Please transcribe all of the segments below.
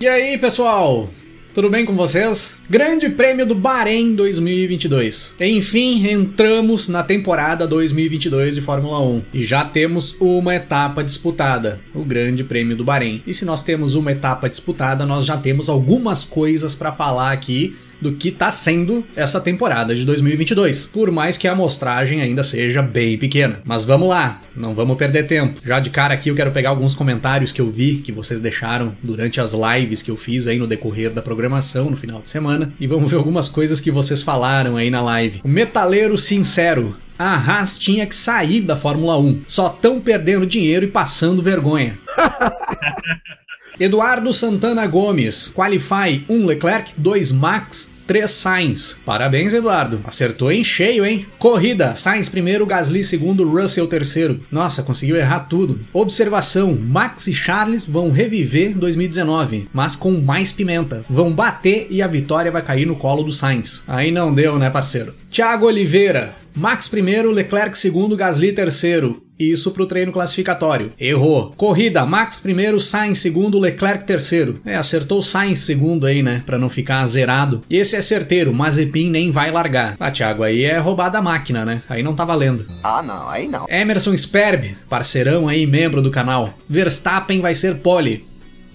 E aí, pessoal? Tudo bem com vocês? Grande Prêmio do Bahrein 2022. Enfim, entramos na temporada 2022 de Fórmula 1 e já temos uma etapa disputada, o Grande Prêmio do Bahrein. E se nós temos uma etapa disputada, nós já temos algumas coisas para falar aqui do que está sendo essa temporada de 2022, por mais que a amostragem ainda seja bem pequena. Mas vamos lá, não vamos perder tempo. Já de cara aqui eu quero pegar alguns comentários que eu vi que vocês deixaram durante as lives que eu fiz aí no decorrer da programação no final de semana e vamos ver algumas coisas que vocês falaram aí na live. O metaleiro sincero a Haas tinha que sair da Fórmula 1. Só tão perdendo dinheiro e passando vergonha. Eduardo Santana Gomes, Qualify 1 Leclerc, 2 Max, 3 Sainz. Parabéns, Eduardo. Acertou em cheio, hein? Corrida: Sainz primeiro, Gasly segundo, Russell terceiro. Nossa, conseguiu errar tudo. Observação: Max e Charles vão reviver 2019, mas com mais pimenta. Vão bater e a vitória vai cair no colo do Sainz. Aí não deu, né, parceiro? Thiago Oliveira. Max primeiro, Leclerc segundo, Gasly terceiro. Isso pro treino classificatório. Errou. Corrida, Max primeiro, Sainz segundo, Leclerc terceiro. É, acertou Sainz segundo aí, né? Pra não ficar zerado. E esse é certeiro, Mazepin nem vai largar. Ah, Thiago, aí é roubada a máquina, né? Aí não tá valendo. Ah, não, aí não. Emerson Sperb, parceirão aí, membro do canal. Verstappen vai ser pole.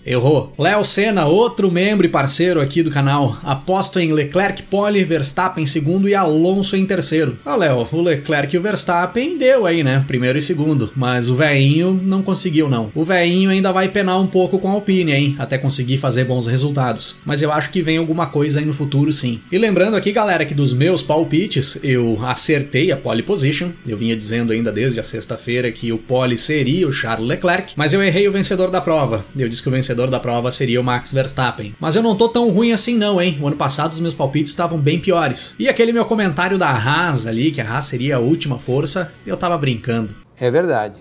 Errou. Léo Senna, outro membro e parceiro aqui do canal. Aposto em Leclerc, Pole, Verstappen em segundo e Alonso em terceiro. Ó, Léo, o Leclerc e o Verstappen deu aí, né? Primeiro e segundo. Mas o veinho não conseguiu, não. O veinho ainda vai penar um pouco com a Alpine, hein? Até conseguir fazer bons resultados. Mas eu acho que vem alguma coisa aí no futuro, sim. E lembrando aqui, galera, que dos meus palpites, eu acertei a pole position. Eu vinha dizendo ainda desde a sexta-feira que o pole seria o Charles Leclerc. Mas eu errei o vencedor da prova. Eu disse que o vencedor vencedor da prova seria o Max Verstappen. Mas eu não tô tão ruim assim não, hein? O ano passado os meus palpites estavam bem piores. E aquele meu comentário da Haas ali, que a Haas seria a última força, eu tava brincando. É verdade.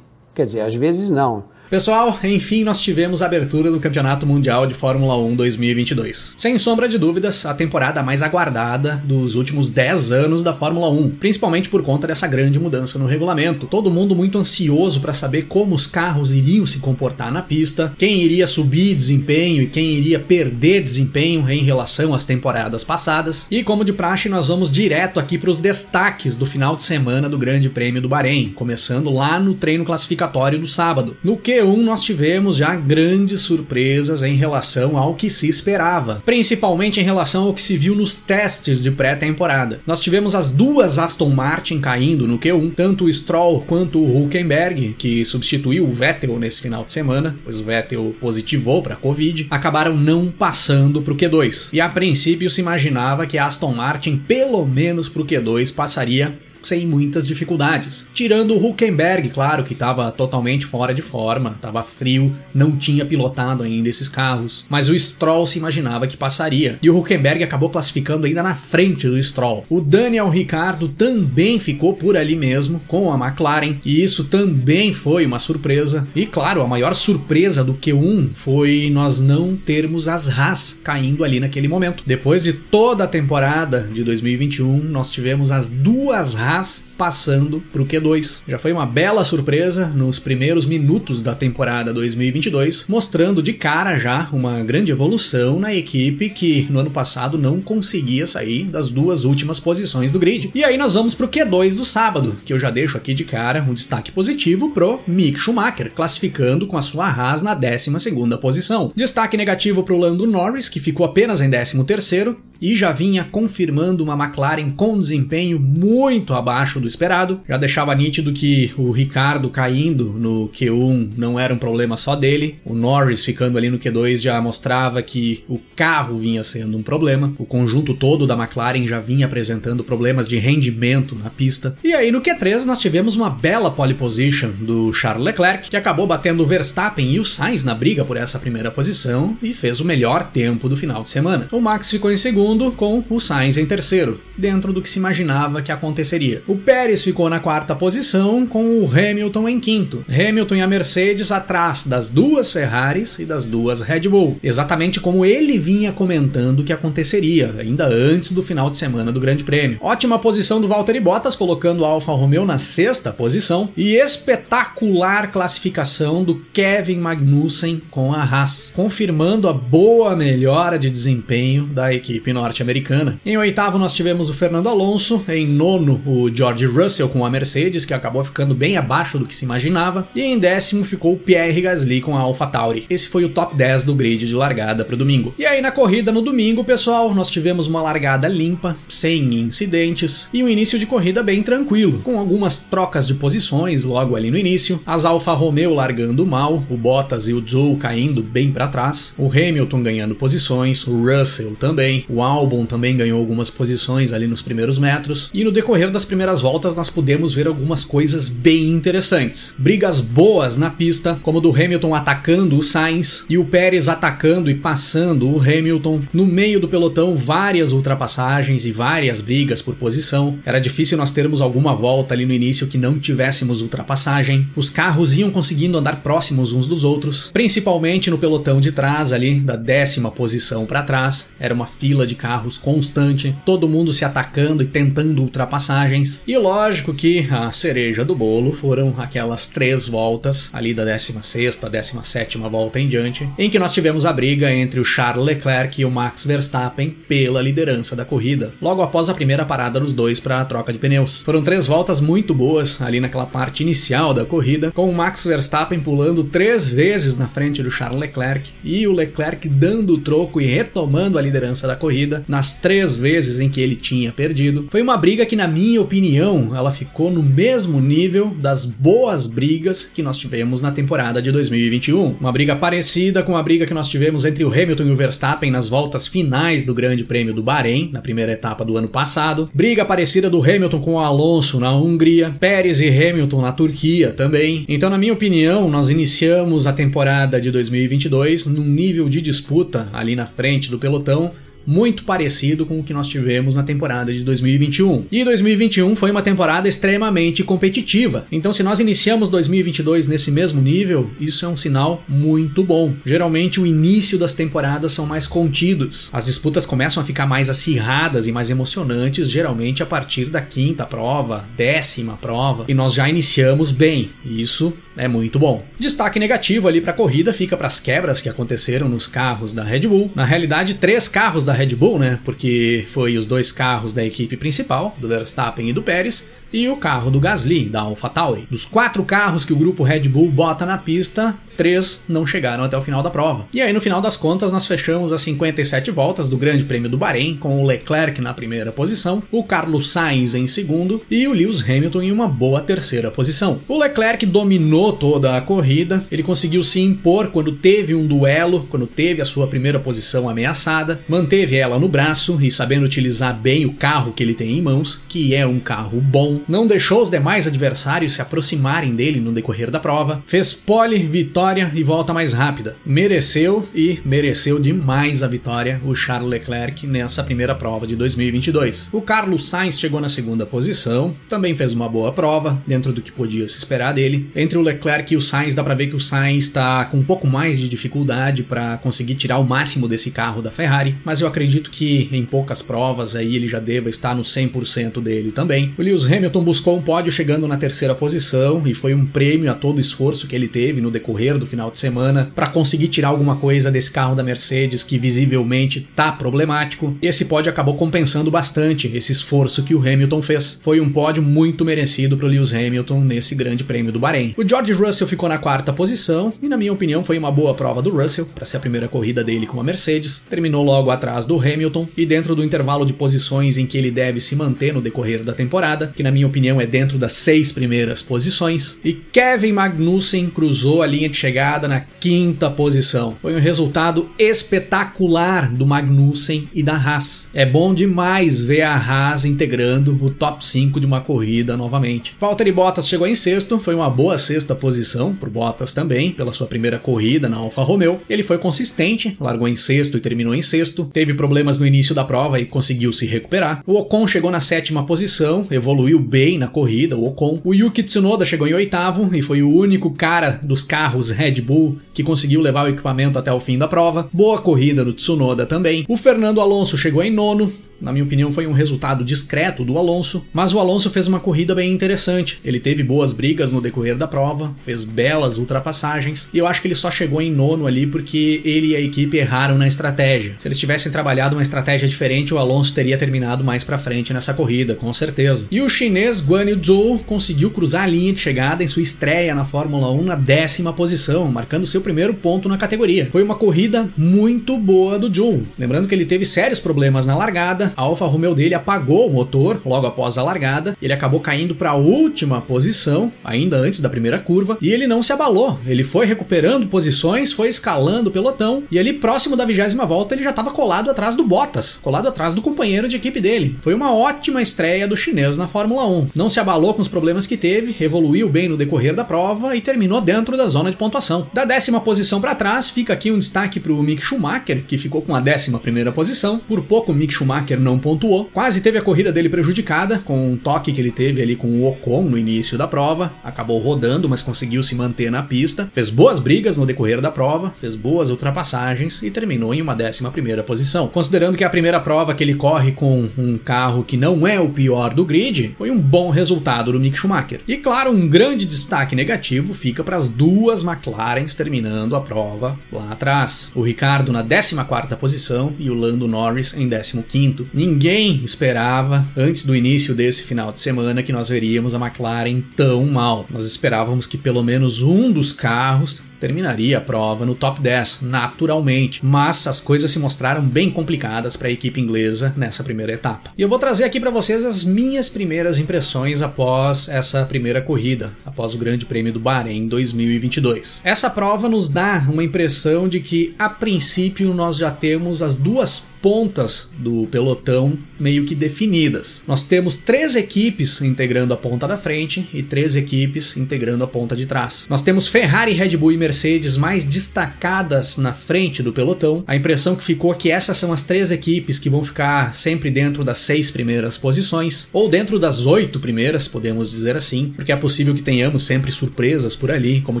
Quer dizer, às vezes não. Pessoal, enfim, nós tivemos a abertura do Campeonato Mundial de Fórmula 1 2022. Sem sombra de dúvidas, a temporada mais aguardada dos últimos 10 anos da Fórmula 1, principalmente por conta dessa grande mudança no regulamento. Todo mundo muito ansioso para saber como os carros iriam se comportar na pista, quem iria subir desempenho e quem iria perder desempenho em relação às temporadas passadas. E como de praxe, nós vamos direto aqui para os destaques do final de semana do Grande Prêmio do Bahrein, começando lá no treino classificatório do sábado. No que Q1 nós tivemos já grandes surpresas em relação ao que se esperava, principalmente em relação ao que se viu nos testes de pré-temporada. Nós tivemos as duas Aston Martin caindo no Q1, tanto o Stroll quanto o Hulkenberg, que substituiu o Vettel nesse final de semana, pois o Vettel positivou para Covid, acabaram não passando para o Q2. E a princípio se imaginava que a Aston Martin, pelo menos para o Q2, passaria sem muitas dificuldades. Tirando o Huckenberg, claro, que estava totalmente fora de forma, estava frio, não tinha pilotado ainda esses carros. Mas o Stroll se imaginava que passaria. E o Huckenberg acabou classificando ainda na frente do Stroll. O Daniel Ricardo também ficou por ali mesmo, com a McLaren, e isso também foi uma surpresa. E claro, a maior surpresa do Q1 foi nós não termos as Haas caindo ali naquele momento. Depois de toda a temporada de 2021, nós tivemos as duas Haas Haas passando para o Q2. Já foi uma bela surpresa nos primeiros minutos da temporada 2022, mostrando de cara já uma grande evolução na equipe que no ano passado não conseguia sair das duas últimas posições do grid. E aí nós vamos para o Q2 do sábado, que eu já deixo aqui de cara um destaque positivo pro Mick Schumacher, classificando com a sua Haas na 12ª posição. Destaque negativo pro Lando Norris, que ficou apenas em 13º, e já vinha confirmando uma McLaren com desempenho muito abaixo do esperado. Já deixava nítido que o Ricardo caindo no Q1 não era um problema só dele, o Norris ficando ali no Q2 já mostrava que o carro vinha sendo um problema, o conjunto todo da McLaren já vinha apresentando problemas de rendimento na pista. E aí no Q3 nós tivemos uma bela pole position do Charles Leclerc, que acabou batendo o Verstappen e o Sainz na briga por essa primeira posição e fez o melhor tempo do final de semana. O Max ficou em segundo, com o Sainz em terceiro, dentro do que se imaginava que aconteceria. O Pérez ficou na quarta posição, com o Hamilton em quinto. Hamilton e a Mercedes atrás das duas Ferraris e das duas Red Bull, exatamente como ele vinha comentando que aconteceria, ainda antes do final de semana do Grande Prêmio. Ótima posição do Valtteri Bottas, colocando o Alfa Romeo na sexta posição, e espetacular classificação do Kevin Magnussen com a Haas, confirmando a boa melhora de desempenho da equipe norte-americana. Em oitavo nós tivemos o Fernando Alonso, em nono o George Russell com a Mercedes, que acabou ficando bem abaixo do que se imaginava, e em décimo ficou o Pierre Gasly com a AlphaTauri. Esse foi o top 10 do grid de largada para o domingo. E aí na corrida no domingo, pessoal, nós tivemos uma largada limpa, sem incidentes e um início de corrida bem tranquilo, com algumas trocas de posições logo ali no início, as Alfa Romeo largando mal, o Bottas e o Zhou caindo bem para trás, o Hamilton ganhando posições, o Russell também, o Albon também ganhou algumas posições ali nos primeiros metros, e no decorrer das primeiras voltas nós pudemos ver algumas coisas bem interessantes. Brigas boas na pista, como do Hamilton atacando o Sainz e o Pérez atacando e passando o Hamilton. No meio do pelotão, várias ultrapassagens e várias brigas por posição. Era difícil nós termos alguma volta ali no início que não tivéssemos ultrapassagem. Os carros iam conseguindo andar próximos uns dos outros, principalmente no pelotão de trás ali, da décima posição para trás. Era uma fila de carros constante, todo mundo se atacando e tentando ultrapassagens. E lógico que a cereja do bolo foram aquelas três voltas ali da 16 ª 17 volta em diante, em que nós tivemos a briga entre o Charles Leclerc e o Max Verstappen pela liderança da corrida, logo após a primeira parada dos dois para a troca de pneus. Foram três voltas muito boas ali naquela parte inicial da corrida, com o Max Verstappen pulando três vezes na frente do Charles Leclerc e o Leclerc dando o troco e retomando a liderança da corrida nas três vezes em que ele tinha perdido. Foi uma briga que, na minha opinião, ela ficou no mesmo nível das boas brigas que nós tivemos na temporada de 2021. Uma briga parecida com a briga que nós tivemos entre o Hamilton e o Verstappen nas voltas finais do Grande Prêmio do Bahrein, na primeira etapa do ano passado. Briga parecida do Hamilton com o Alonso na Hungria, Pérez e Hamilton na Turquia também. Então, na minha opinião, nós iniciamos a temporada de 2022 num nível de disputa ali na frente do pelotão muito parecido com o que nós tivemos na temporada de 2021. E 2021 foi uma temporada extremamente competitiva. Então, se nós iniciamos 2022 nesse mesmo nível, isso é um sinal muito bom. Geralmente, o início das temporadas são mais contidos. As disputas começam a ficar mais acirradas e mais emocionantes, geralmente a partir da quinta prova, décima prova, e nós já iniciamos bem. Isso é muito bom. Destaque negativo ali para a corrida fica para as quebras que aconteceram nos carros da Red Bull. Na realidade, três carros da Red Bull, né? Porque foi os dois carros da equipe principal, do Verstappen e do Pérez, e o carro do Gasly, da AlphaTauri. Dos quatro carros que o grupo Red Bull bota na pista, três não chegaram até o final da prova. E aí, no final das contas, nós fechamos as 57 voltas do Grande Prêmio do Bahrein, com o Leclerc na primeira posição, o Carlos Sainz em segundo e o Lewis Hamilton em uma boa terceira posição. O Leclerc dominou toda a corrida, ele conseguiu se impor quando teve um duelo, quando teve a sua primeira posição ameaçada, manteve ela no braço e sabendo utilizar bem o carro que ele tem em mãos, que é um carro bom, não deixou os demais adversários se aproximarem dele no decorrer da prova, fez pole, vitória e volta mais rápida. Mereceu e mereceu demais a vitória o Charles Leclerc nessa primeira prova de 2022. O Carlos Sainz chegou na segunda posição, também fez uma boa prova, dentro do que podia se esperar dele. Entre o Leclerc e o Sainz, dá para ver que o Sainz está com um pouco mais de dificuldade para conseguir tirar o máximo desse carro da Ferrari, mas eu acredito que em poucas provas aí ele já deva estar no 100% dele também. O Lewis Hamilton Hamilton buscou um pódio chegando na terceira posição e foi um prêmio a todo o esforço que ele teve no decorrer do final de semana para conseguir tirar alguma coisa desse carro da Mercedes que visivelmente tá problemático. E esse pódio acabou compensando bastante esse esforço que o Hamilton fez. Foi um pódio muito merecido para Lewis Hamilton nesse Grande Prêmio do Bahrein. O George Russell ficou na quarta posição e na minha opinião foi uma boa prova do Russell para ser a primeira corrida dele com a Mercedes. Terminou logo atrás do Hamilton e dentro do intervalo de posições em que ele deve se manter no decorrer da temporada, que na minha opinião é dentro das seis primeiras posições. E Kevin Magnussen cruzou a linha de chegada na quinta posição. Foi um resultado espetacular do Magnussen e da Haas. É bom demais ver a Haas integrando o top 5 de uma corrida novamente. Valtteri Bottas chegou em sexto, foi uma boa sexta posição por Bottas também, pela sua primeira corrida na Alfa Romeo. Ele foi consistente, largou em sexto e terminou em sexto. Teve problemas no início da prova e conseguiu se recuperar. O Ocon chegou na sétima posição, evoluiu bem na corrida, o Ocon. O Yuki Tsunoda chegou em oitavo e foi o único cara dos carros Red Bull que conseguiu levar o equipamento até o fim da prova. Boa corrida do Tsunoda também. O Fernando Alonso chegou em nono, na minha opinião, foi um resultado discreto do Alonso, mas o Alonso fez uma corrida bem interessante. Ele teve boas brigas no decorrer da prova, fez belas ultrapassagens, e eu acho que ele só chegou em nono ali porque ele e a equipe erraram na estratégia. Se eles tivessem trabalhado uma estratégia diferente, o Alonso teria terminado mais para frente nessa corrida, com certeza. E o chinês Guan Yu Zhou conseguiu cruzar a linha de chegada em sua estreia na Fórmula 1 na décima posição, marcando seu primeiro ponto na categoria. Foi uma corrida muito boa do Zhou. Lembrando que ele teve sérios problemas na largada, a Alfa Romeo dele apagou o motor logo após a largada. Ele acabou caindo para a última posição, ainda antes da primeira curva, e ele não se abalou. Ele foi recuperando posições, foi escalando o pelotão, e ali próximo da vigésima volta ele já estava colado atrás do Bottas, colado atrás do companheiro de equipe dele. Foi uma ótima estreia do chinês na Fórmula 1. Não se abalou com os problemas que teve, evoluiu bem no decorrer da prova e terminou dentro da zona de pontuação. Da décima posição para trás, fica aqui um destaque para o Mick Schumacher, que ficou com a décima primeira posição. Por pouco Mick Schumacher não pontuou. Quase teve a corrida dele prejudicada com um toque que ele teve ali com o Ocon no início da prova. Acabou rodando, mas conseguiu se manter na pista. Fez boas brigas no decorrer da prova, fez boas ultrapassagens e terminou em uma décima primeira posição. Considerando que é a primeira prova que ele corre com um carro que não é o pior do grid, foi um bom resultado do Mick Schumacher. E claro, um grande destaque negativo fica para as duas McLarens terminando a prova lá atrás. O Ricardo na 14 quarta posição e o Lando Norris em 15 Ninguém esperava, antes do início desse final de semana, que nós veríamos a McLaren tão mal. Nós esperávamos que pelo menos um dos carros terminaria a prova no top 10, naturalmente, mas as coisas se mostraram bem complicadas para a equipe inglesa nessa primeira etapa. E eu vou trazer aqui para vocês as minhas primeiras impressões após essa primeira corrida, após o Grande Prêmio do Bahrein 2022. Essa prova nos dá uma impressão de que, a princípio, nós já temos as duas pontas do pelotão meio que definidas. Nós temos três equipes integrando a ponta da frente e três equipes integrando a ponta de trás. Nós temos Ferrari, Red Bull e Mercedes mais destacadas na frente do pelotão. A impressão que ficou é que essas são as três equipes que vão ficar sempre dentro das seis primeiras posições, ou dentro das oito primeiras, podemos dizer assim, porque é possível que tenhamos sempre surpresas por ali, como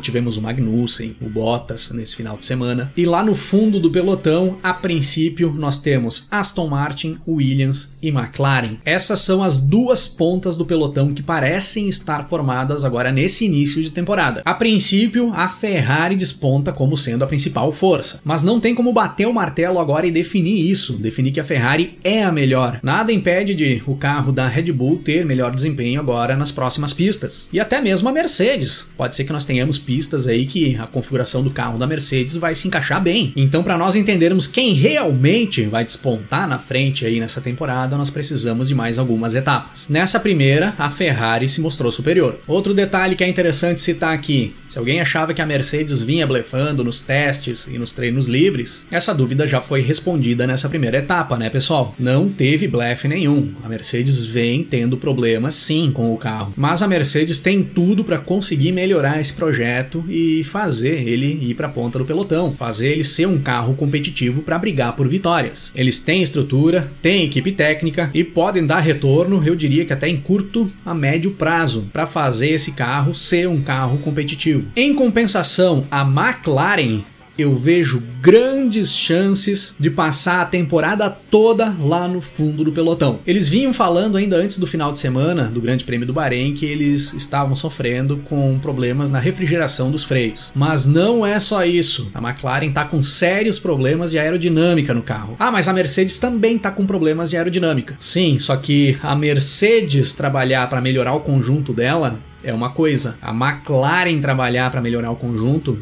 tivemos o Magnussen, o Bottas nesse final de semana. E lá no fundo do pelotão, a princípio, nós temos Aston Martin, Williams e McLaren. Essas são as duas pontas do pelotão que parecem estar formadas agora nesse início de temporada. A princípio, a Ferrari Ferrari desponta como sendo a principal força. Mas não tem como bater o martelo agora e definir isso, definir que a Ferrari é a melhor. Nada impede de o carro da Red Bull ter melhor desempenho agora nas próximas pistas. E até mesmo a Mercedes. Pode ser que nós tenhamos pistas aí que a configuração do carro da Mercedes vai se encaixar bem. Então, para nós entendermos quem realmente vai despontar na frente aí nessa temporada, nós precisamos de mais algumas etapas. Nessa primeira, a Ferrari se mostrou superior. Outro detalhe que é interessante citar aqui: se alguém achava que a Mercedes vinha blefando nos testes e nos treinos livres, essa dúvida já foi respondida nessa primeira etapa, né, pessoal? Não teve blefe nenhum. A Mercedes vem tendo problemas sim com o carro, mas a Mercedes tem tudo para conseguir melhorar esse projeto e fazer ele ir para a ponta do pelotão, fazer ele ser um carro competitivo para brigar por vitórias. Eles têm estrutura, têm equipe técnica e podem dar retorno, eu diria que até em curto a médio prazo, para fazer esse carro ser um carro competitivo. Em compensação, a McLaren eu vejo grandes chances de passar a temporada toda lá no fundo do pelotão. Eles vinham falando ainda antes do final de semana do Grande Prêmio do Bahrein que eles estavam sofrendo com problemas na refrigeração dos freios. Mas não é só isso. A McLaren está com sérios problemas de aerodinâmica no carro. Ah, mas a Mercedes também está com problemas de aerodinâmica. Sim, só que a Mercedes trabalhar para melhorar o conjunto dela é uma coisa. A McLaren trabalhar para melhorar o conjunto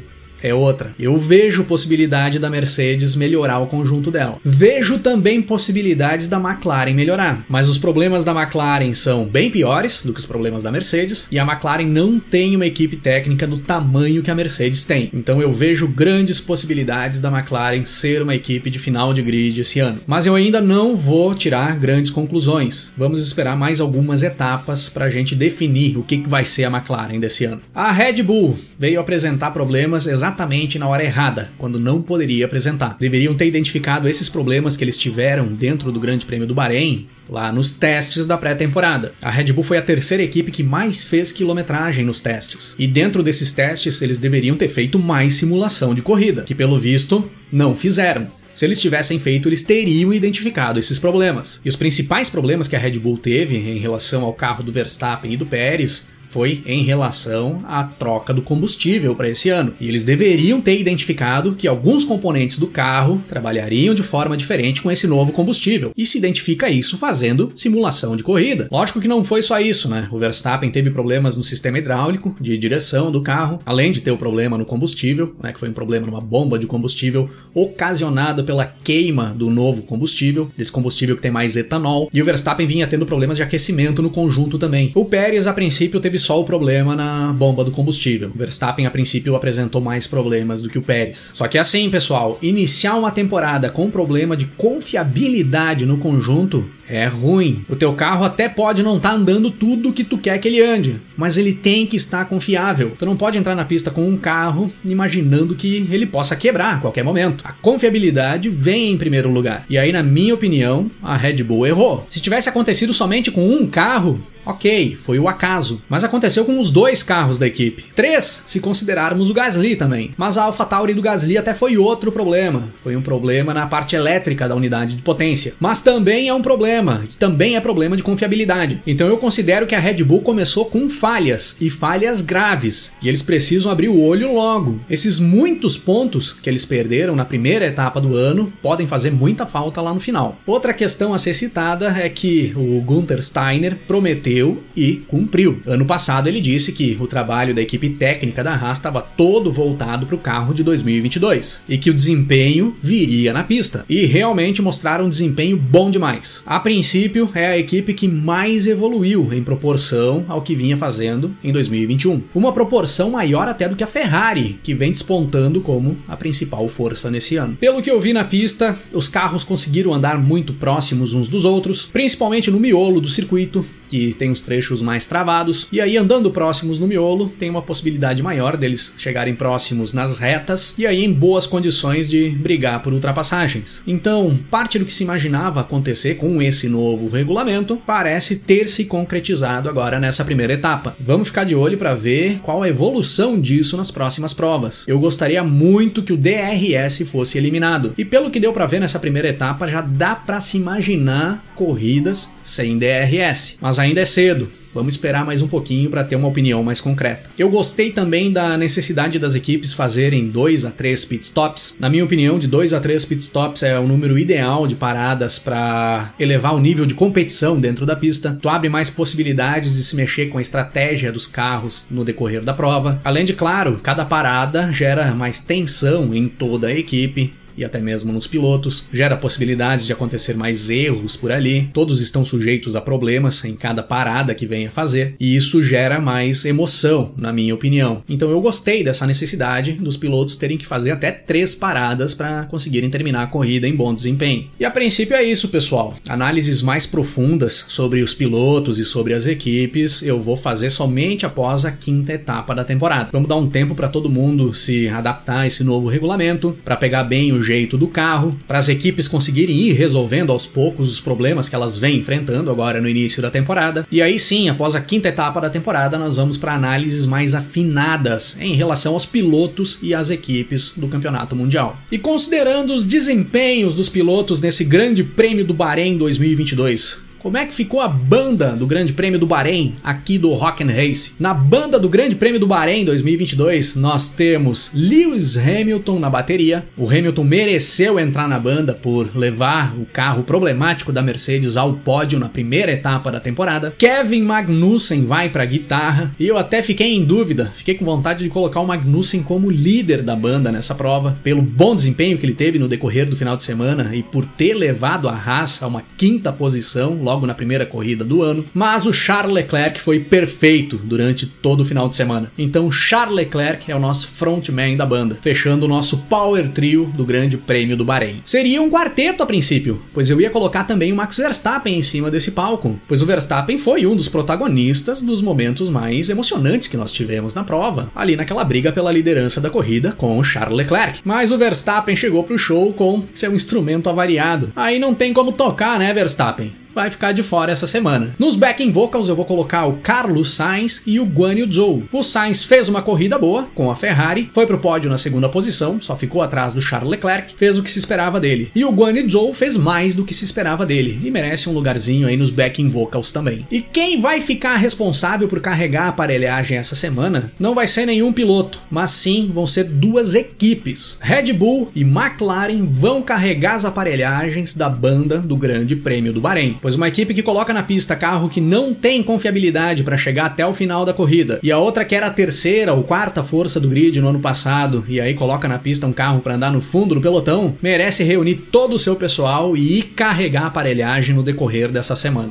é outra. Eu vejo possibilidade da Mercedes melhorar o conjunto dela. Vejo também possibilidades da McLaren melhorar, mas os problemas da McLaren são bem piores do que os problemas da Mercedes e a McLaren não tem uma equipe técnica do tamanho que a Mercedes tem. Então eu vejo grandes possibilidades da McLaren ser uma equipe de final de grid esse ano. Mas eu ainda não vou tirar grandes conclusões. Vamos esperar mais algumas etapas para a gente definir o que vai ser a McLaren desse ano. A Red Bull veio apresentar problemas exatamente exatamente na hora errada, quando não poderia apresentar. Deveriam ter identificado esses problemas que eles tiveram dentro do Grande Prêmio do Bahrein lá nos testes da pré-temporada. A Red Bull foi a terceira equipe que mais fez quilometragem nos testes. E dentro desses testes, eles deveriam ter feito mais simulação de corrida, que pelo visto não fizeram. Se eles tivessem feito, eles teriam identificado esses problemas. E os principais problemas que a Red Bull teve em relação ao carro do Verstappen e do Pérez foi em relação à troca do combustível para esse ano. E eles deveriam ter identificado que alguns componentes do carro trabalhariam de forma diferente com esse novo combustível. E se identifica isso fazendo simulação de corrida. Lógico que não foi só isso, né? O Verstappen teve problemas no sistema hidráulico de direção do carro, além de ter o problema no combustível, né, que foi um problema numa bomba de combustível ocasionada pela queima do novo combustível, desse combustível que tem mais etanol. E o Verstappen vinha tendo problemas de aquecimento no conjunto também. O Pérez, a princípio, teve só o problema na bomba do combustível. O Verstappen, a princípio, apresentou mais problemas do que o Pérez. Só que assim, pessoal, iniciar uma temporada com problema de confiabilidade no conjunto é ruim. O teu carro até pode não estar tá andando tudo que tu quer que ele ande, mas ele tem que estar confiável. Tu não pode entrar na pista com um carro imaginando que ele possa quebrar a qualquer momento. A confiabilidade vem em primeiro lugar. E aí, na minha opinião, a Red Bull errou. Se tivesse acontecido somente com um carro, Ok, foi o acaso, mas aconteceu com os dois carros da equipe. Três, se considerarmos o Gasly também. Mas a AlphaTauri do Gasly até foi outro problema. Foi um problema na parte elétrica da unidade de potência. Mas também é um problema, também é problema de confiabilidade. Então eu considero que a Red Bull começou com falhas, e falhas graves, e eles precisam abrir o olho logo. Esses muitos pontos que eles perderam na primeira etapa do ano podem fazer muita falta lá no final. Outra questão a ser citada é que o Gunther Steiner prometeu prometeu e cumpriu. Ano passado ele disse que o trabalho da equipe técnica da Haas estava todo voltado para o carro de 2022 e que o desempenho viria na pista. E realmente mostraram um desempenho bom demais. A princípio, é a equipe que mais evoluiu em proporção ao que vinha fazendo em 2021. Uma proporção maior até do que a Ferrari, que vem despontando como a principal força nesse ano. Pelo que eu vi na pista, os carros conseguiram andar muito próximos uns dos outros, principalmente no miolo do circuito, que tem os trechos mais travados, e aí andando próximos no miolo, tem uma possibilidade maior deles chegarem próximos nas retas e aí em boas condições de brigar por ultrapassagens. Então, parte do que se imaginava acontecer com esse novo regulamento parece ter se concretizado agora nessa primeira etapa. Vamos ficar de olho para ver qual a evolução disso nas próximas provas. Eu gostaria muito que o DRS fosse eliminado. E pelo que deu para ver nessa primeira etapa, já dá para se imaginar corridas sem DRS. Mas ainda é cedo. Vamos esperar mais um pouquinho para ter uma opinião mais concreta. Eu gostei também da necessidade das equipes fazerem 2 a 3 pitstops. Na minha opinião, de 2 a 3 pitstops é o número ideal de paradas para elevar o nível de competição dentro da pista. Tu abre mais possibilidades de se mexer com a estratégia dos carros no decorrer da prova. Além de, claro, cada parada gera mais tensão em toda a equipe e até mesmo nos pilotos, gera possibilidades de acontecer mais erros por ali, todos estão sujeitos a problemas em cada parada que venha fazer, e isso gera mais emoção, na minha opinião. Então eu gostei dessa necessidade dos pilotos terem que fazer até três paradas para conseguirem terminar a corrida em bom desempenho. E a princípio é isso, pessoal. Análises mais profundas sobre os pilotos e sobre as equipes eu vou fazer somente após a quinta etapa da temporada. Vamos dar um tempo para todo mundo se adaptar a esse novo regulamento, para pegar bem o jeito do carro, para as equipes conseguirem ir resolvendo aos poucos os problemas que elas vêm enfrentando agora no início da temporada. E aí sim, após a quinta etapa da temporada, nós vamos para análises mais afinadas em relação aos pilotos e às equipes do Campeonato Mundial. E considerando os desempenhos dos pilotos nesse Grande Prêmio do Bahrein 2022, como é que ficou a banda do Grande Prêmio do Bahrein aqui do Rock and Race? Na banda do Grande Prêmio do Bahrein 2022, nós temos Lewis Hamilton na bateria. O Hamilton mereceu entrar na banda por levar o carro problemático da Mercedes ao pódio na primeira etapa da temporada. Kevin Magnussen vai para guitarra e eu até fiquei em dúvida, fiquei com vontade de colocar o Magnussen como líder da banda nessa prova, pelo bom desempenho que ele teve no decorrer do final de semana e por ter levado a raça a uma quinta posição logo na primeira corrida do ano, mas o Charles Leclerc foi perfeito durante todo o final de semana. Então Charles Leclerc é o nosso frontman da banda, fechando o nosso power trio do Grande Prêmio do Bahrein. Seria um quarteto a princípio, pois eu ia colocar também o Max Verstappen em cima desse palco, pois o Verstappen foi um dos protagonistas dos momentos mais emocionantes que nós tivemos na prova, ali naquela briga pela liderança da corrida com o Charles Leclerc. Mas o Verstappen chegou pro show com seu instrumento avariado. Aí não tem como tocar, né, Verstappen? Vai ficar de fora essa semana. Nos backing vocals eu vou colocar o Carlos Sainz e o Guan Yu Zhou. O Sainz fez uma corrida boa com a Ferrari, foi pro pódio na segunda posição, só ficou atrás do Charles Leclerc, fez o que se esperava dele. E o Guan Yu Zhou fez mais do que se esperava dele e merece um lugarzinho aí nos backing vocals também. E quem vai ficar responsável por carregar a aparelhagem essa semana não vai ser nenhum piloto, mas sim vão ser duas equipes. Red Bull e McLaren vão carregar as aparelhagens da banda do Grande Prêmio do Bahrein pois uma equipe que coloca na pista carro que não tem confiabilidade para chegar até o final da corrida, e a outra que era a terceira ou quarta força do grid no ano passado, e aí coloca na pista um carro para andar no fundo do pelotão, merece reunir todo o seu pessoal e ir carregar a aparelhagem no decorrer dessa semana.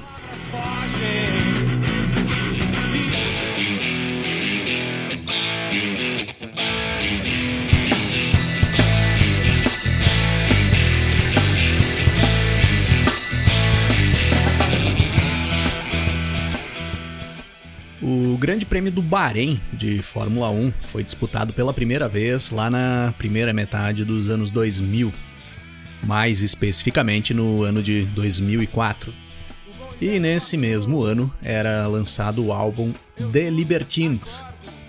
Grande Prêmio do Bahrein de Fórmula 1 foi disputado pela primeira vez lá na primeira metade dos anos 2000, mais especificamente no ano de 2004. E nesse mesmo ano era lançado o álbum The Libertines,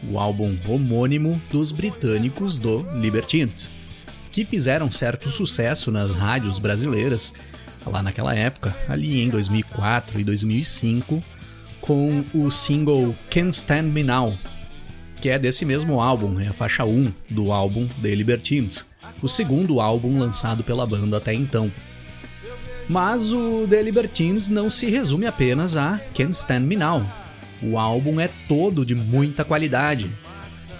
o álbum homônimo dos britânicos do Libertines, que fizeram certo sucesso nas rádios brasileiras lá naquela época, ali em 2004 e 2005 com o single Can't Stand Me Now, que é desse mesmo álbum, é a faixa 1 do álbum The Libertines, o segundo álbum lançado pela banda até então. Mas o The Libertines não se resume apenas a Can't Stand Me Now. O álbum é todo de muita qualidade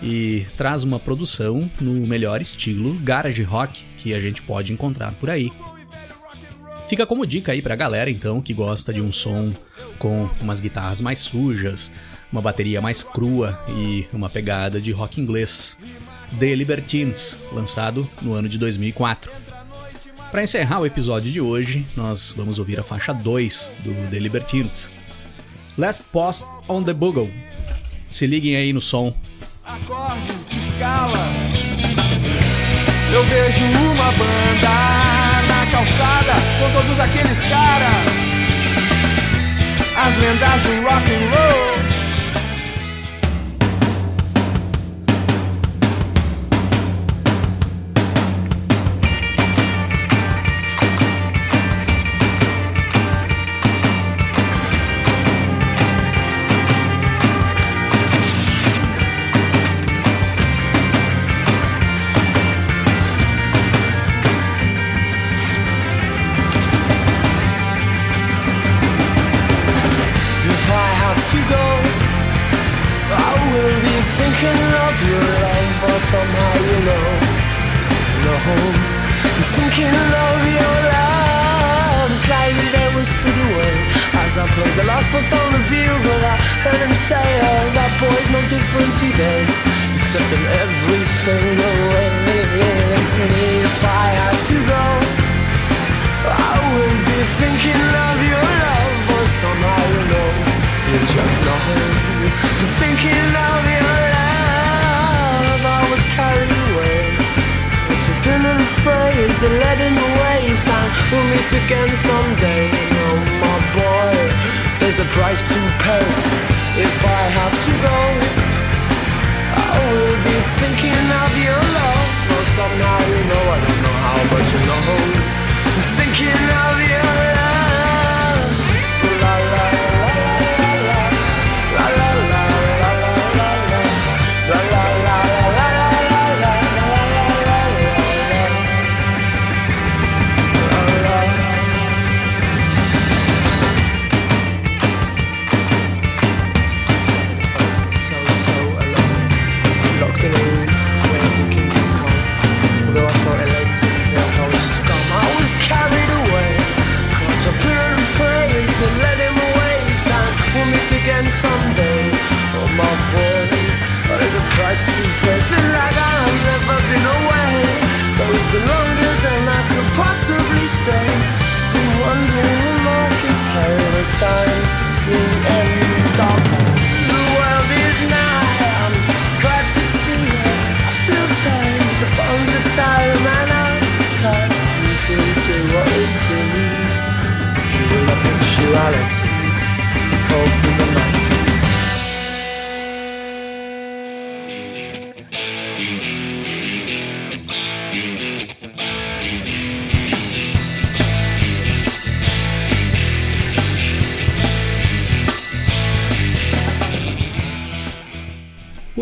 e traz uma produção no melhor estilo garage rock que a gente pode encontrar por aí. Fica como dica aí pra galera então que gosta de um som com umas guitarras mais sujas, uma bateria mais crua e uma pegada de rock inglês. The Libertines, lançado no ano de 2004. Para encerrar o episódio de hoje, nós vamos ouvir a faixa 2 do The Libertines. Last Post on the Bugle. Se liguem aí no som. Acordes de escala. Eu vejo uma banda na calçada com todos aqueles caras as lendas do rock and roll. Lead in the waste, and we'll meet again someday. Oh my boy, there's a price to pay if I have to go. I will be thinking of your love, but somehow you know I don't know how, but you know. Thinking of your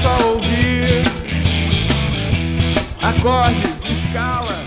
só ouvir acordes, escala.